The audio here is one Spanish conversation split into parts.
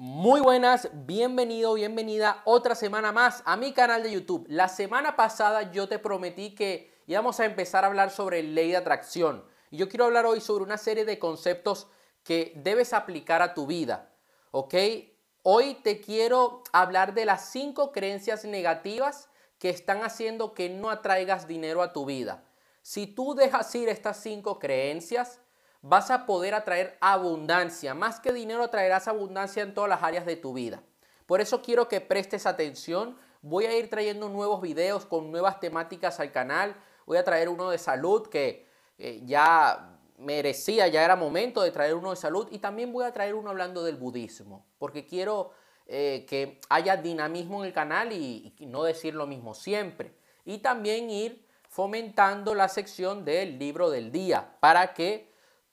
Muy buenas, bienvenido, bienvenida otra semana más a mi canal de YouTube. La semana pasada yo te prometí que íbamos a empezar a hablar sobre ley de atracción. Y yo quiero hablar hoy sobre una serie de conceptos que debes aplicar a tu vida. ¿Ok? Hoy te quiero hablar de las cinco creencias negativas que están haciendo que no atraigas dinero a tu vida. Si tú dejas ir estas cinco creencias, vas a poder atraer abundancia. Más que dinero, atraerás abundancia en todas las áreas de tu vida. Por eso quiero que prestes atención. Voy a ir trayendo nuevos videos con nuevas temáticas al canal. Voy a traer uno de salud que eh, ya merecía, ya era momento de traer uno de salud. Y también voy a traer uno hablando del budismo, porque quiero eh, que haya dinamismo en el canal y no decir lo mismo siempre. Y también ir fomentando la sección del libro del día para que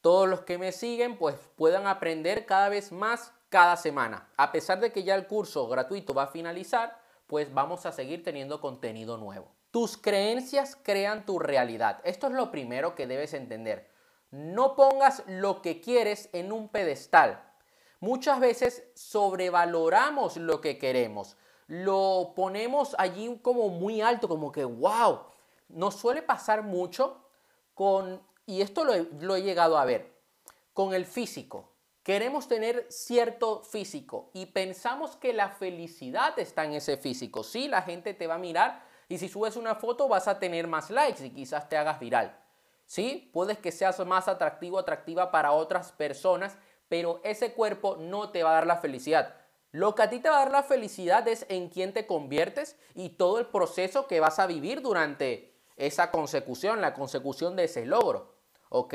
todos los que me siguen pues puedan aprender cada vez más cada semana. A pesar de que ya el curso gratuito va a finalizar, pues vamos a seguir teniendo contenido nuevo. Tus creencias crean tu realidad. Esto es lo primero que debes entender. No pongas lo que quieres en un pedestal. Muchas veces sobrevaloramos lo que queremos. Lo ponemos allí como muy alto, como que, wow. Nos suele pasar mucho con y esto lo he, llegado a ver, con el físico. Queremos tener cierto físico y pensamos que la felicidad está en ese físico. Sí, la gente te va a mirar y si subes una foto vas a tener más likes y quizás te hagas viral. Sí, puedes que seas más atractivo, atractiva para otras personas, pero ese cuerpo no te va a dar la felicidad. Lo que a ti te va a dar la felicidad es en quién te conviertes y todo el proceso que vas a vivir durante esa consecución, la consecución de ese logro. ¿Ok?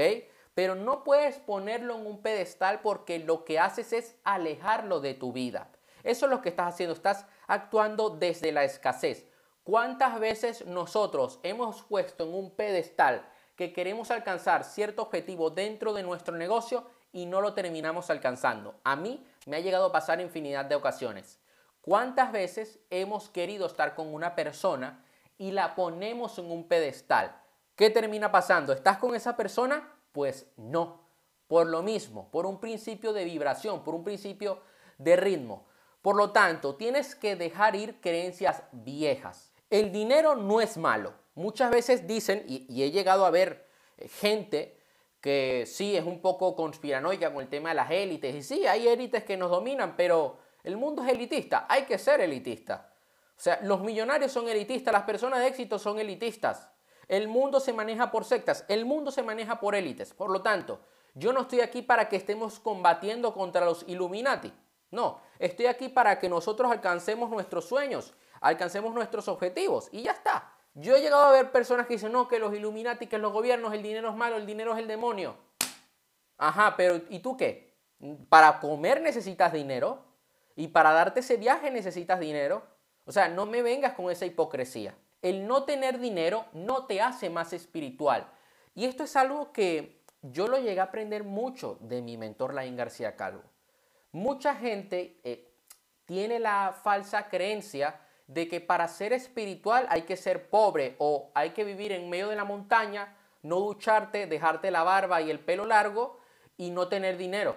Pero no puedes ponerlo en un pedestal porque lo que haces es alejarlo de tu vida. Eso es lo que estás haciendo, estás actuando desde la escasez. ¿Cuántas veces nosotros hemos puesto en un pedestal que queremos alcanzar cierto objetivo dentro de nuestro negocio y no lo terminamos alcanzando? A mí me ha llegado a pasar infinidad de ocasiones. ¿Cuántas veces hemos querido estar con una persona y la ponemos en un pedestal? ¿Qué termina pasando? ¿Estás con esa persona? Pues no. Por lo mismo, por un principio de vibración, por un principio de ritmo. Por lo tanto, tienes que dejar ir creencias viejas. El dinero no es malo. Muchas veces dicen, y, he llegado a ver eh, gente que sí es un poco conspiranoica con el tema de las élites. Y sí, hay élites que nos dominan, pero el mundo es elitista. Hay que ser elitista. O sea, los millonarios son elitistas, las personas de éxito son elitistas. El mundo se maneja por sectas, el mundo se maneja por élites. Por lo tanto, yo no estoy aquí para que estemos combatiendo contra los Illuminati. No, estoy aquí para que nosotros alcancemos nuestros sueños, alcancemos nuestros objetivos y ya está. Yo he llegado a ver personas que dicen, no, que los Illuminati, que los gobiernos, el dinero es malo, el dinero es el demonio. Ajá, pero ¿y tú qué? Para comer necesitas dinero y para darte ese viaje necesitas dinero. O sea, no me vengas con esa hipocresía el no tener dinero no te hace más espiritual. Y esto es algo que yo lo llegué a aprender mucho de mi mentor Laín García Calvo. Mucha gente eh, tiene la falsa creencia de que para ser espiritual hay que ser pobre o hay que vivir en medio de la montaña, no ducharte, dejarte la barba y el pelo largo y no tener dinero,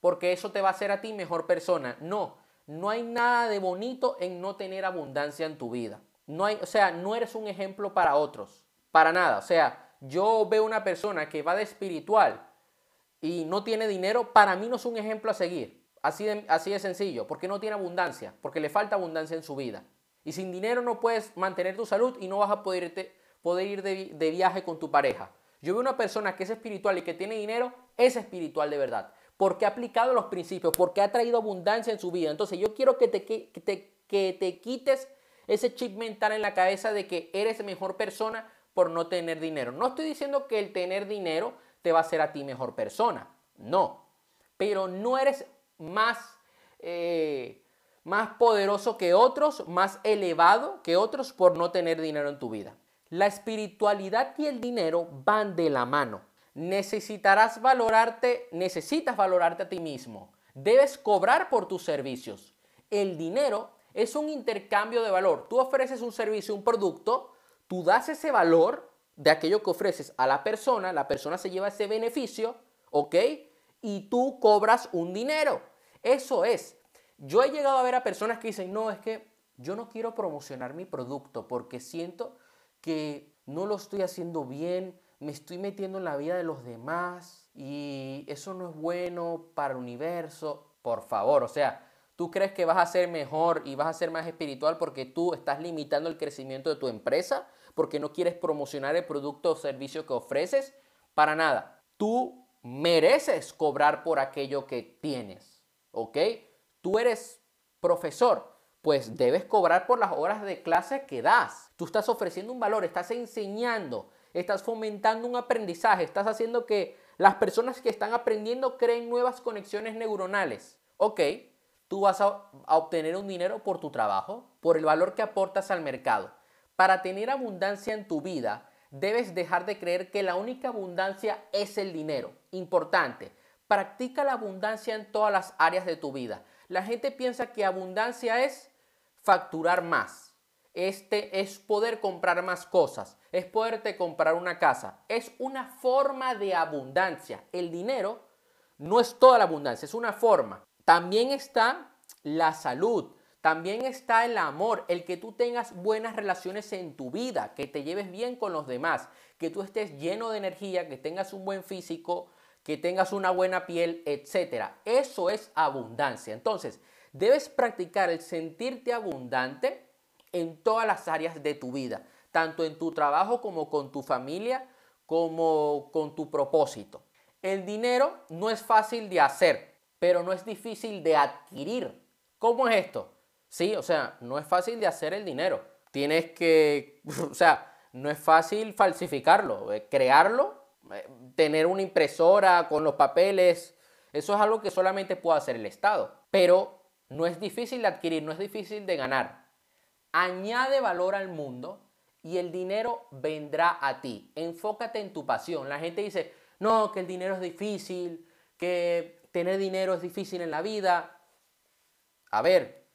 porque eso te va a hacer a ti mejor persona. No, no hay nada de bonito en no tener abundancia en tu vida. No hay, o sea, no eres un ejemplo para otros, para nada. O sea, yo veo una persona que va de espiritual y no tiene dinero, para mí no es un ejemplo a seguir. Así de, así de sencillo, porque no tiene abundancia, porque le falta abundancia en su vida. Y sin dinero no puedes mantener tu salud y no vas a poder, poder ir de, de viaje con tu pareja. Yo veo una persona que es espiritual y que tiene dinero, es espiritual de verdad. Porque ha aplicado los principios, porque ha traído abundancia en su vida. Entonces yo quiero que te, que te, que te quites ese chip mental en la cabeza de que eres mejor persona por no tener dinero. No estoy diciendo que el tener dinero te va a hacer a ti mejor persona, no, pero no eres más, eh, más poderoso que otros, más elevado que otros por no tener dinero en tu vida. La espiritualidad y el dinero van de la mano. Necesitarás valorarte, necesitas valorarte a ti mismo. Debes cobrar por tus servicios. El dinero es un intercambio de valor. Tú ofreces un servicio, un producto, tú das ese valor de aquello que ofreces a la persona, la persona se lleva ese beneficio, ¿ok? Y tú cobras un dinero. Eso es. Yo he llegado a ver a personas que dicen, no, es que yo no quiero promocionar mi producto porque siento que no lo estoy haciendo bien, me estoy metiendo en la vida de los demás y eso no es bueno para el universo. Por favor, o sea, tú crees que vas a ser mejor y vas a ser más espiritual porque tú estás limitando el crecimiento de tu empresa, porque no quieres promocionar el producto o servicio que ofreces. Para nada. Tú mereces cobrar por aquello que tienes, ¿ok? Tú eres profesor, pues debes cobrar por las horas de clase que das. Tú estás ofreciendo un valor, estás enseñando, estás fomentando un aprendizaje, estás haciendo que las personas que están aprendiendo creen nuevas conexiones neuronales. Ok, tú vas a, obtener un dinero por tu trabajo, por el valor que aportas al mercado. Para tener abundancia en tu vida, debes dejar de creer que la única abundancia es el dinero. Importante, practica la abundancia en todas las áreas de tu vida. La gente piensa que abundancia es facturar más. Este es poder comprar más cosas, es poderte comprar una casa. Es una forma de abundancia. El dinero no es toda la abundancia, es una forma. También está la salud, también está el amor, el que tú tengas buenas relaciones en tu vida, que te lleves bien con los demás, que tú estés lleno de energía, que tengas un buen físico, que tengas una buena piel, etc. Eso es abundancia. Entonces, debes practicar el sentirte abundante en todas las áreas de tu vida, tanto en tu trabajo como con tu familia, como con tu propósito. El dinero no es fácil de hacer, pero no es difícil de adquirir. ¿Cómo es esto? Sí, o sea, no es fácil de hacer el dinero. Tienes que, o sea, no es fácil falsificarlo, eh, crearlo, eh, tener una impresora con los papeles, eso es algo que solamente puede hacer el Estado. Pero no es difícil de adquirir, no es difícil de ganar. Añade valor al mundo y el dinero vendrá a ti. Enfócate en tu pasión. La gente dice, no, que el dinero es difícil, que tener dinero es difícil en la vida. A ver,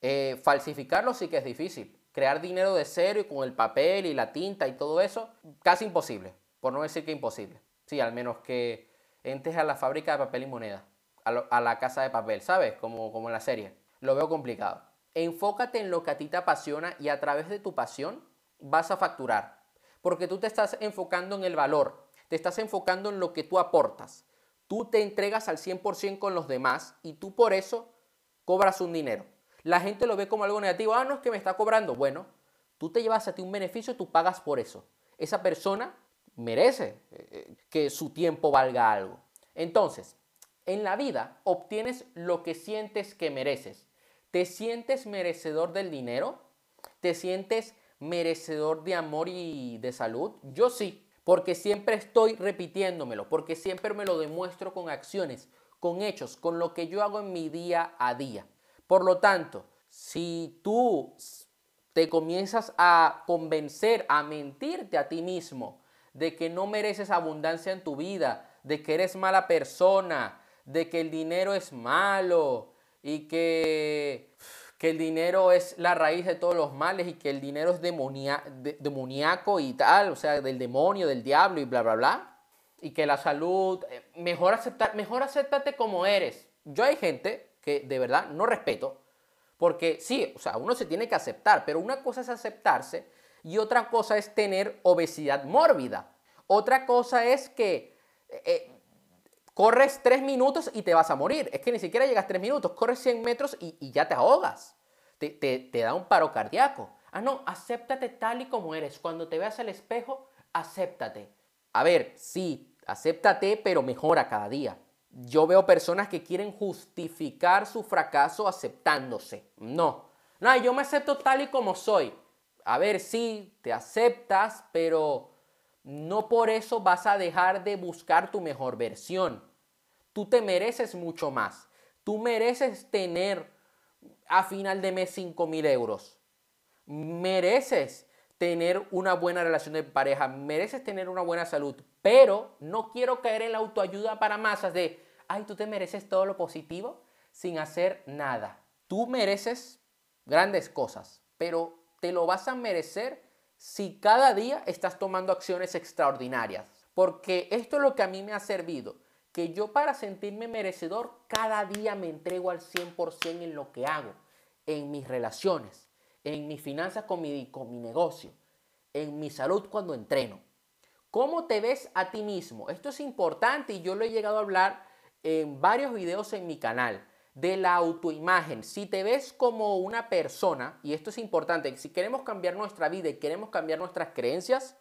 eh, falsificarlo sí que es difícil. Crear dinero de cero y con el papel y la tinta y todo eso, casi imposible. Por no decir que imposible. Sí, al menos que entres a la fábrica de papel y moneda, a, la casa de papel, ¿sabes? Como, como en la serie. Lo veo complicado. Enfócate en lo que a ti te apasiona y a través de tu pasión vas a facturar. Porque tú te estás enfocando en el valor, te estás enfocando en lo que tú aportas. Tú te entregas al 100% con los demás y tú por eso cobras un dinero. La gente lo ve como algo negativo. Ah, no es que me está cobrando. Bueno, tú te llevas a ti un beneficio, tú pagas por eso. Esa persona merece eh, eh, que su tiempo valga algo. Entonces, en la vida obtienes lo que sientes que mereces. ¿Te sientes merecedor del dinero? ¿Te sientes merecedor de amor y de salud? Yo sí, porque siempre estoy repitiéndomelo, porque siempre me lo demuestro con acciones, con hechos, con lo que yo hago en mi día a día. Por lo tanto, si tú te comienzas a convencer, a mentirte a ti mismo de que no mereces abundancia en tu vida, de que eres mala persona, de que el dinero es malo, y que, que el dinero es la raíz de todos los males y que el dinero es demoníaco y tal, o sea, del demonio, del diablo y bla, bla, bla. Y que la salud, eh, mejor, aceptar, mejor acéptate como eres. Yo hay gente que de verdad no respeto, porque sí, o sea, uno se tiene que aceptar, pero una cosa es aceptarse y otra cosa es tener obesidad mórbida. Otra cosa es que eh, Corres tres minutos y te vas a morir. Es que ni siquiera llegas tres minutos. Corres 100 metros y, ya te ahogas. Te, te, da un paro cardíaco. Ah, no, acéptate tal y como eres. Cuando te veas al espejo, acéptate. A ver, sí, acéptate, pero mejora cada día. Yo veo personas que quieren justificar su fracaso aceptándose. No. No, yo me acepto tal y como soy. A ver, sí, te aceptas, pero no por eso vas a dejar de buscar tu mejor versión. Tú te mereces mucho más. Tú mereces tener a final de mes 5 mil euros. Mereces tener una buena relación de pareja. Mereces tener una buena salud. Pero no quiero caer en la autoayuda para masas de, ay, tú te mereces todo lo positivo sin hacer nada. Tú mereces grandes cosas, pero te lo vas a merecer si cada día estás tomando acciones extraordinarias. Porque esto es lo que a mí me ha servido que yo para sentirme merecedor cada día me entrego al 100% en lo que hago, en mis relaciones, en mis finanzas con mi, con mi negocio, en mi salud cuando entreno. ¿Cómo te ves a ti mismo? Esto es importante y yo lo he llegado a hablar en varios videos en mi canal de la autoimagen. Si te ves como una persona, y esto es importante, si queremos cambiar nuestra vida y queremos cambiar nuestras creencias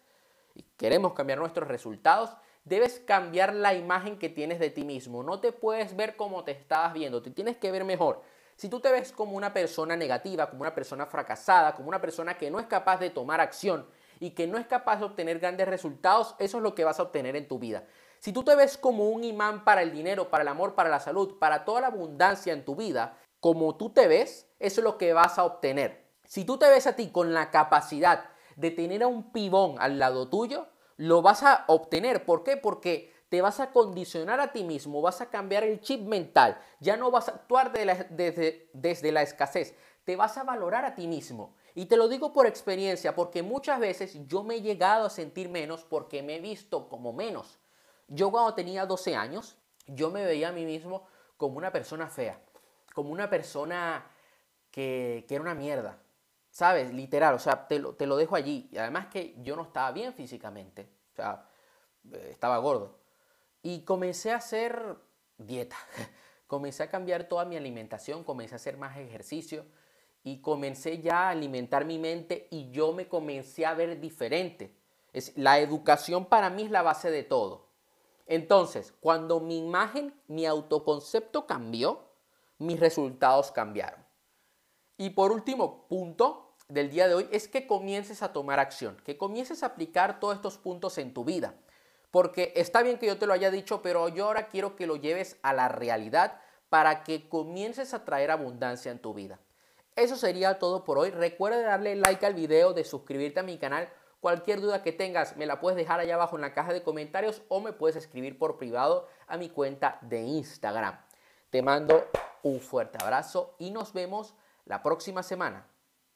y queremos cambiar nuestros resultados, debes cambiar la imagen que tienes de ti mismo. No te puedes ver como te estabas viendo, te tienes que ver mejor. Si tú te ves como una persona negativa, como una persona fracasada, como una persona que no es capaz de tomar acción y que no es capaz de obtener grandes resultados, eso es lo que vas a obtener en tu vida. Si tú te ves como un imán para el dinero, para el amor, para la salud, para toda la abundancia en tu vida, como tú te ves, eso es lo que vas a obtener. Si tú te ves a ti con la capacidad de tener a un pibón al lado tuyo, lo vas a obtener. ¿Por qué? Porque te vas a condicionar a ti mismo, vas a cambiar el chip mental, ya no vas a actuar desde, desde la escasez, te vas a valorar a ti mismo. Y te lo digo por experiencia, porque muchas veces yo me he llegado a sentir menos porque me he visto como menos. Yo cuando tenía 12 años, yo me veía a mí mismo como una persona fea, como una persona que, era una mierda, ¿sabes? Literal, o sea, te lo, te lo dejo allí. Y además que yo no estaba bien físicamente, o sea, eh, estaba gordo. Y comencé a hacer dieta, comencé a cambiar toda mi alimentación, comencé a hacer más ejercicio y comencé ya a alimentar mi mente y yo me comencé a ver diferente. Es, la educación para mí es la base de todo. Entonces, cuando mi imagen, mi autoconcepto cambió, mis resultados cambiaron. Y por último punto del día de hoy es que comiences a tomar acción, que comiences a aplicar todos estos puntos en tu vida. Porque está bien que yo te lo haya dicho, pero yo ahora quiero que lo lleves a la realidad para que comiences a traer abundancia en tu vida. Eso sería todo por hoy. Recuerda darle like al video, de suscribirte a mi canal Cualquier duda que tengas me la puedes dejar allá abajo en la caja de comentarios o me puedes escribir por privado a mi cuenta de Instagram. Te mando un fuerte abrazo y nos vemos la próxima semana.